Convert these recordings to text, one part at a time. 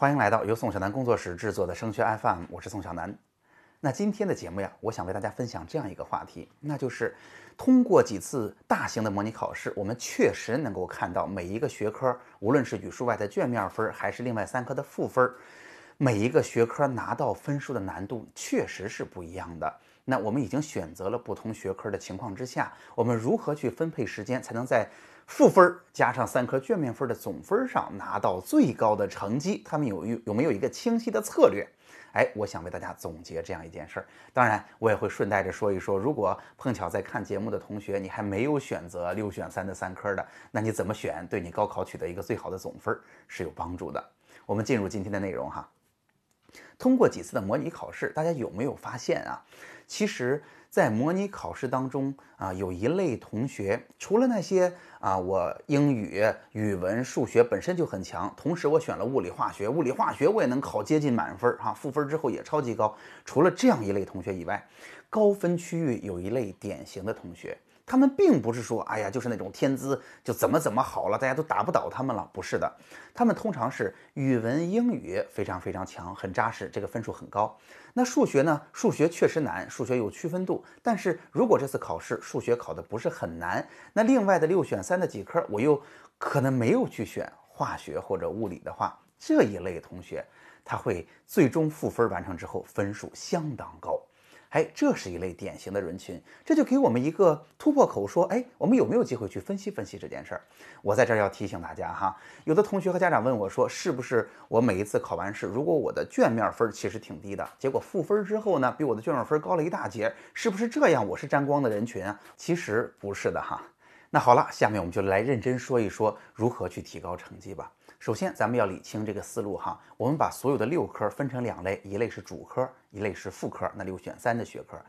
欢迎来到由宋小南工作室制作的升学 FM，我是宋小南。那今天的节目呀，我想为大家分享这样一个话题，那就是通过几次大型的模拟考试，我们确实能够看到每一个学科，无论是语数外的卷面分，还是另外三科的赋分，每一个学科拿到分数的难度确实是不一样的。那我们已经选择了不同学科的情况之下，我们如何去分配时间，才能在赋分加上三科卷面分的总分上拿到最高的成绩？他们有有没有一个清晰的策略？哎，我想为大家总结这样一件事儿。当然，我也会顺带着说一说，如果碰巧在看节目的同学，你还没有选择六选三的三科的，那你怎么选，对你高考取得一个最好的总分是有帮助的。我们进入今天的内容哈。通过几次的模拟考试，大家有没有发现啊？其实，在模拟考试当中啊，有一类同学，除了那些啊，我英语、语文、数学本身就很强，同时我选了物理、化学，物理、化学我也能考接近满分哈，赋分之后也超级高。除了这样一类同学以外，高分区域有一类典型的同学。他们并不是说，哎呀，就是那种天资就怎么怎么好了，大家都打不倒他们了，不是的。他们通常是语文、英语非常非常强，很扎实，这个分数很高。那数学呢？数学确实难，数学有区分度。但是如果这次考试数学考的不是很难，那另外的六选三的几科，我又可能没有去选化学或者物理的话，这一类同学他会最终赋分完成之后分数相当高。哎，这是一类典型的人群，这就给我们一个突破口，说，哎，我们有没有机会去分析分析这件事儿？我在这儿要提醒大家哈，有的同学和家长问我说，是不是我每一次考完试，如果我的卷面分其实挺低的，结果赋分之后呢，比我的卷面分高了一大截，是不是这样？我是沾光的人群啊？其实不是的哈。那好了，下面我们就来认真说一说如何去提高成绩吧。首先，咱们要理清这个思路哈。我们把所有的六科分成两类，一类是主科，一类是副科。那六选三的学科，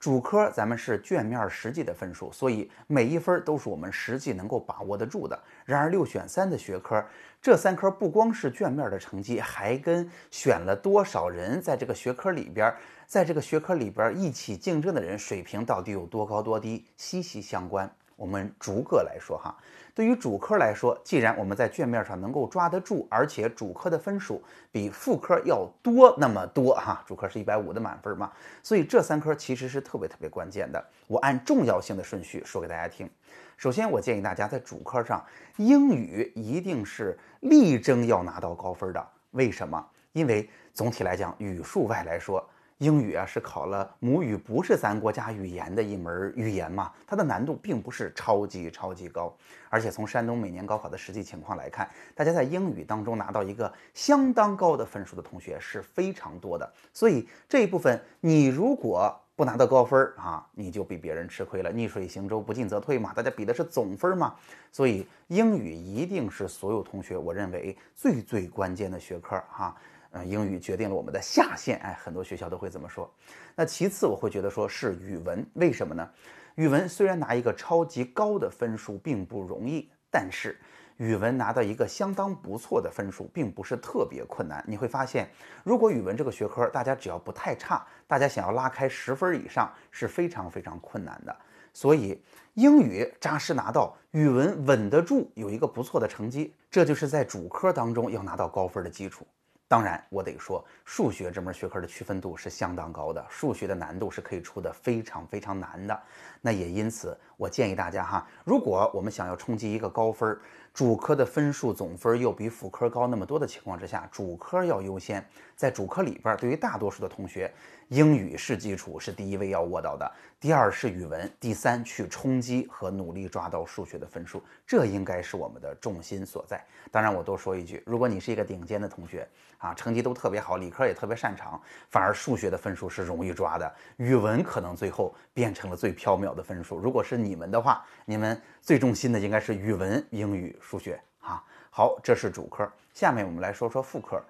主科咱们是卷面实际的分数，所以每一分都是我们实际能够把握得住的。然而六选三的学科，这三科不光是卷面的成绩，还跟选了多少人在这个学科里边，在这个学科里边一起竞争的人水平到底有多高多低息息相关。我们逐个来说哈。对于主科来说，既然我们在卷面上能够抓得住，而且主科的分数比副科要多那么多哈，主科是一百五的满分嘛，所以这三科其实是特别特别关键的。我按重要性的顺序说给大家听。首先，我建议大家在主科上，英语一定是力争要拿到高分的。为什么？因为总体来讲，语数外来说。英语啊是考了母语不是咱国家语言的一门语言嘛，它的难度并不是超级超级高，而且从山东每年高考的实际情况来看，大家在英语当中拿到一个相当高的分数的同学是非常多的，所以这一部分你如果不拿到高分啊，你就比别人吃亏了。逆水行舟，不进则退嘛，大家比的是总分嘛，所以英语一定是所有同学我认为最最关键的学科哈。嗯，英语决定了我们的下限，哎，很多学校都会这么说。那其次，我会觉得说是语文，为什么呢？语文虽然拿一个超级高的分数并不容易，但是语文拿到一个相当不错的分数，并不是特别困难。你会发现，如果语文这个学科大家只要不太差，大家想要拉开十分以上是非常非常困难的。所以英语扎实拿到，语文稳得住，有一个不错的成绩，这就是在主科当中要拿到高分的基础。当然，我得说，数学这门学科的区分度是相当高的，数学的难度是可以出的非常非常难的。那也因此，我建议大家哈，如果我们想要冲击一个高分儿，主科的分数总分又比辅科高那么多的情况之下，主科要优先。在主科里边，对于大多数的同学，英语是基础，是第一位要握到的，第二是语文，第三去冲击和努力抓到数学的分数，这应该是我们的重心所在。当然，我多说一句，如果你是一个顶尖的同学啊，成绩都特别好，理科也特别擅长，反而数学的分数是容易抓的，语文可能最后变成了最缥缈的分数。如果是你们的话，你们最重心的应该是语文、英语、数学啊。好，这是主科，下面我们来说说副科。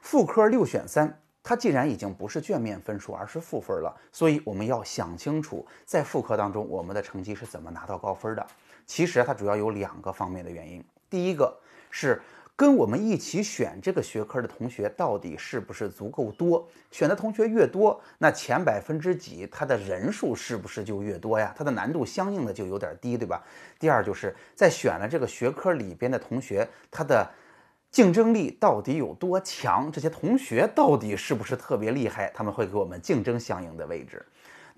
副科六选三，它既然已经不是卷面分数，而是负分了，所以我们要想清楚，在副科当中，我们的成绩是怎么拿到高分的。其实它主要有两个方面的原因，第一个是跟我们一起选这个学科的同学到底是不是足够多，选的同学越多，那前百分之几，它的人数是不是就越多呀？它的难度相应的就有点低，对吧？第二就是在选了这个学科里边的同学，他的。竞争力到底有多强？这些同学到底是不是特别厉害？他们会给我们竞争相应的位置。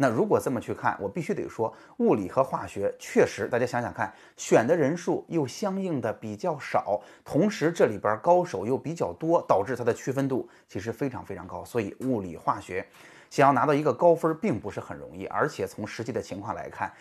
那如果这么去看，我必须得说，物理和化学确实，大家想想看，选的人数又相应的比较少，同时这里边高手又比较多，导致它的区分度其实非常非常高。所以物理化学想要拿到一个高分，并不是很容易。而且从实际的情况来看，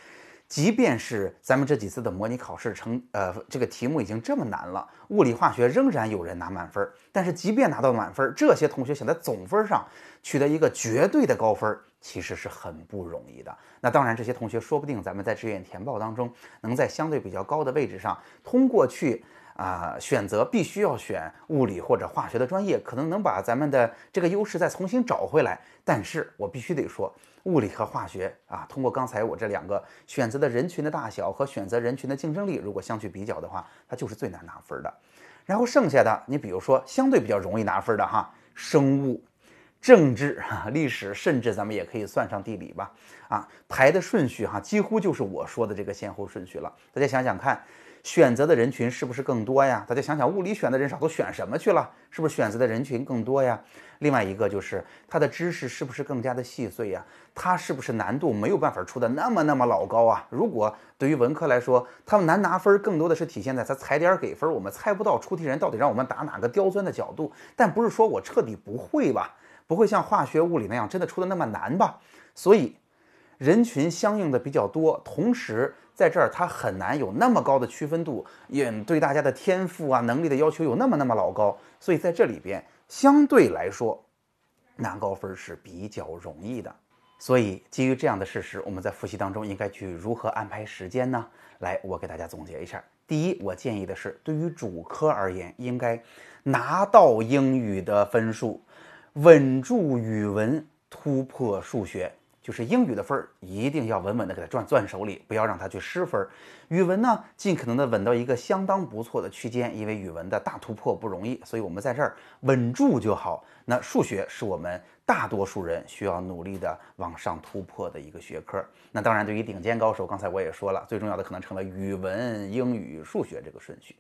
即便是咱们这几次的模拟考试成，呃，这个题目已经这么难了，物理化学仍然有人拿满分。但是即便拿到满分，这些同学想在总分上取得一个绝对的高分，其实是很不容易的。那当然，这些同学说不定咱们在志愿填报当中，能在相对比较高的位置上通过去。啊，选择必须要选物理或者化学的专业，可能能把咱们的这个优势再重新找回来。但是我必须得说，物理和化学啊，通过刚才我这两个选择的人群的大小和选择人群的竞争力，如果相去比较的话，它就是最难拿分的。然后剩下的，你比如说相对比较容易拿分的哈，生物、政治、历史，甚至咱们也可以算上地理吧。啊，排的顺序哈，几乎就是我说的这个先后顺序了。大家想想看。选择的人群是不是更多呀？大家想想，物理选的人少，都选什么去了？是不是选择的人群更多呀？另外一个就是它的知识是不是更加的细碎呀？它是不是难度没有办法出的那么那么老高啊？如果对于文科来说，他们难拿分，更多的是体现在他踩点给分，我们猜不到出题人到底让我们打哪个刁钻的角度，但不是说我彻底不会吧？不会像化学、物理那样真的出的那么难吧？所以。人群相应的比较多，同时在这儿它很难有那么高的区分度，也对大家的天赋啊能力的要求有那么那么老高，所以在这里边相对来说拿高分是比较容易的。所以基于这样的事实，我们在复习当中应该去如何安排时间呢？来，我给大家总结一下。第一，我建议的是，对于主科而言，应该拿到英语的分数，稳住语文，突破数学。就是英语的分儿一定要稳稳的给它攥攥手里，不要让它去失分。语文呢，尽可能的稳到一个相当不错的区间，因为语文的大突破不容易，所以我们在这儿稳住就好。那数学是我们大多数人需要努力的往上突破的一个学科。那当然，对于顶尖高手，刚才我也说了，最重要的可能成了语文、英语、数学这个顺序。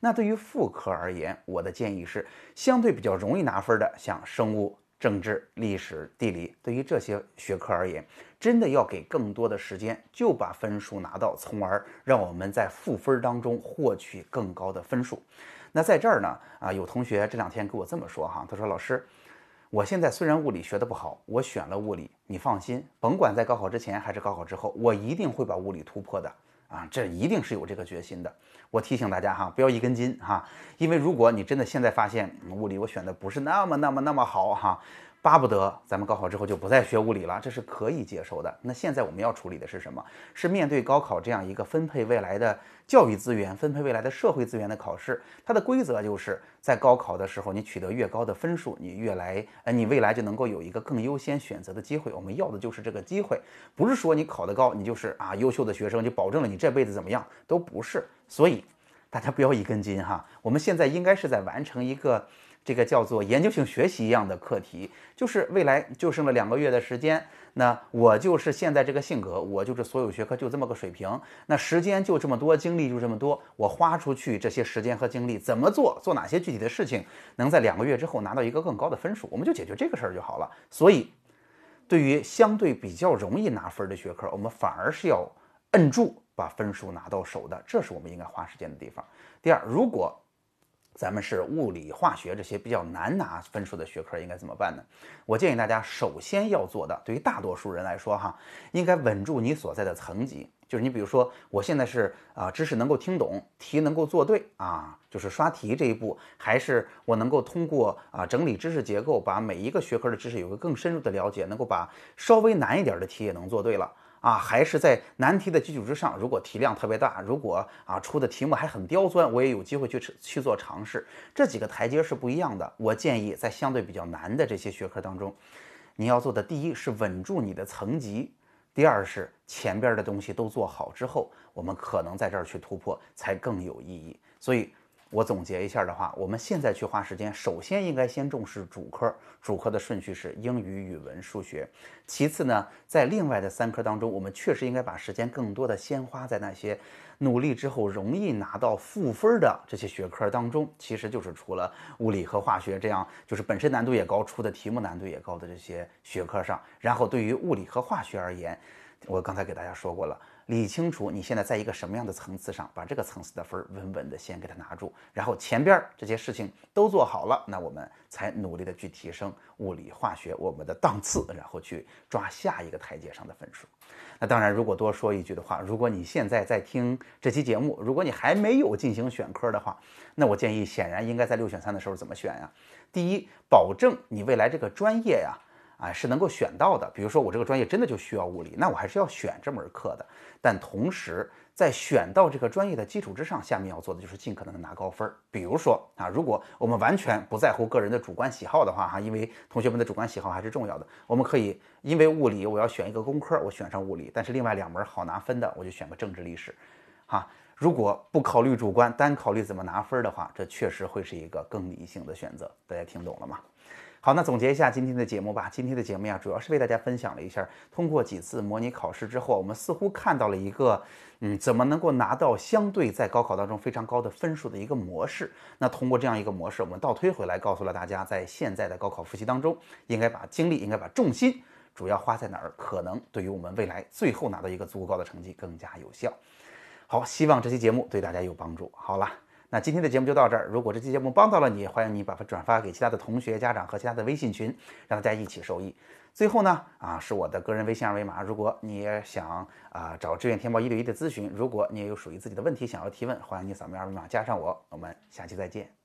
那对于副科而言，我的建议是相对比较容易拿分的，像生物。政治、历史、地理，对于这些学科而言，真的要给更多的时间，就把分数拿到，从而让我们在赋分当中获取更高的分数。那在这儿呢，啊，有同学这两天跟我这么说哈，他说：“老师，我现在虽然物理学的不好，我选了物理，你放心，甭管在高考之前还是高考之后，我一定会把物理突破的。”啊，这一定是有这个决心的。我提醒大家哈，不要一根筋哈，因为如果你真的现在发现物理我选的不是那么那么那么好哈。巴不得咱们高考之后就不再学物理了，这是可以接受的。那现在我们要处理的是什么？是面对高考这样一个分配未来的教育资源、分配未来的社会资源的考试，它的规则就是在高考的时候，你取得越高的分数，你越来，呃，你未来就能够有一个更优先选择的机会。我们要的就是这个机会，不是说你考得高，你就是啊优秀的学生，就保证了你这辈子怎么样，都不是。所以大家不要一根筋哈，我们现在应该是在完成一个。这个叫做研究性学习一样的课题，就是未来就剩了两个月的时间，那我就是现在这个性格，我就是所有学科就这么个水平，那时间就这么多，精力就这么多，我花出去这些时间和精力怎么做，做哪些具体的事情，能在两个月之后拿到一个更高的分数，我们就解决这个事儿就好了。所以，对于相对比较容易拿分的学科，我们反而是要摁住把分数拿到手的，这是我们应该花时间的地方。第二，如果咱们是物理、化学这些比较难拿分数的学科，应该怎么办呢？我建议大家首先要做的，对于大多数人来说，哈，应该稳住你所在的层级。就是你比如说，我现在是啊，知识能够听懂，题能够做对啊，就是刷题这一步，还是我能够通过啊整理知识结构，把每一个学科的知识有个更深入的了解，能够把稍微难一点的题也能做对了。啊，还是在难题的基础之上。如果题量特别大，如果啊出的题目还很刁钻，我也有机会去去做尝试。这几个台阶是不一样的。我建议在相对比较难的这些学科当中，你要做的第一是稳住你的层级，第二是前边的东西都做好之后，我们可能在这儿去突破才更有意义。所以我总结一下的话，我们现在去花时间，首先应该先重视主科，主科的顺序是英语、语文、数学。其次呢，在另外的三科当中，我们确实应该把时间更多的先花在那些努力之后容易拿到负分的这些学科当中。其实就是除了物理和化学这样，就是本身难度也高、出的题目难度也高的这些学科上。然后对于物理和化学而言，我刚才给大家说过了。理清楚你现在在一个什么样的层次上，把这个层次的分稳稳的先给它拿住，然后前边这些事情都做好了，那我们才努力的去提升物理化学我们的档次，然后去抓下一个台阶上的分数。那当然，如果多说一句的话，如果你现在在听这期节目，如果你还没有进行选科的话，那我建议显然应该在六选三的时候怎么选呀？第一，保证你未来这个专业呀。啊是能够选到的。比如说，我这个专业真的就需要物理，那我还是要选这门课的。但同时，在选到这个专业的基础之上，下面要做的就是尽可能的拿高分。比如说啊，如果我们完全不在乎个人的主观喜好的话，哈，因为同学们的主观喜好还是重要的，我们可以因为物理我要选一个工科，我选上物理，但是另外两门好拿分的，我就选个政治历史，哈。如果不考虑主观，单考虑怎么拿分的话，这确实会是一个更理性的选择。大家听懂了吗？好，那总结一下今天的节目吧。今天的节目呀，主要是为大家分享了一下，通过几次模拟考试之后，我们似乎看到了一个，嗯，怎么能够拿到相对在高考当中非常高的分数的一个模式。那通过这样一个模式，我们倒推回来，告诉了大家，在现在的高考复习当中，应该把精力，应该把重心主要花在哪儿，可能对于我们未来最后拿到一个足够高的成绩更加有效。好，希望这期节目对大家有帮助。好了。那今天的节目就到这儿。如果这期节目帮到了你，欢迎你把它转发给其他的同学、家长和其他的微信群，让大家一起受益。最后呢，啊，是我的个人微信二维码。如果你也想啊找志愿填报一对一的咨询，如果你也有属于自己的问题想要提问，欢迎你扫描二维码加上我。我们下期再见。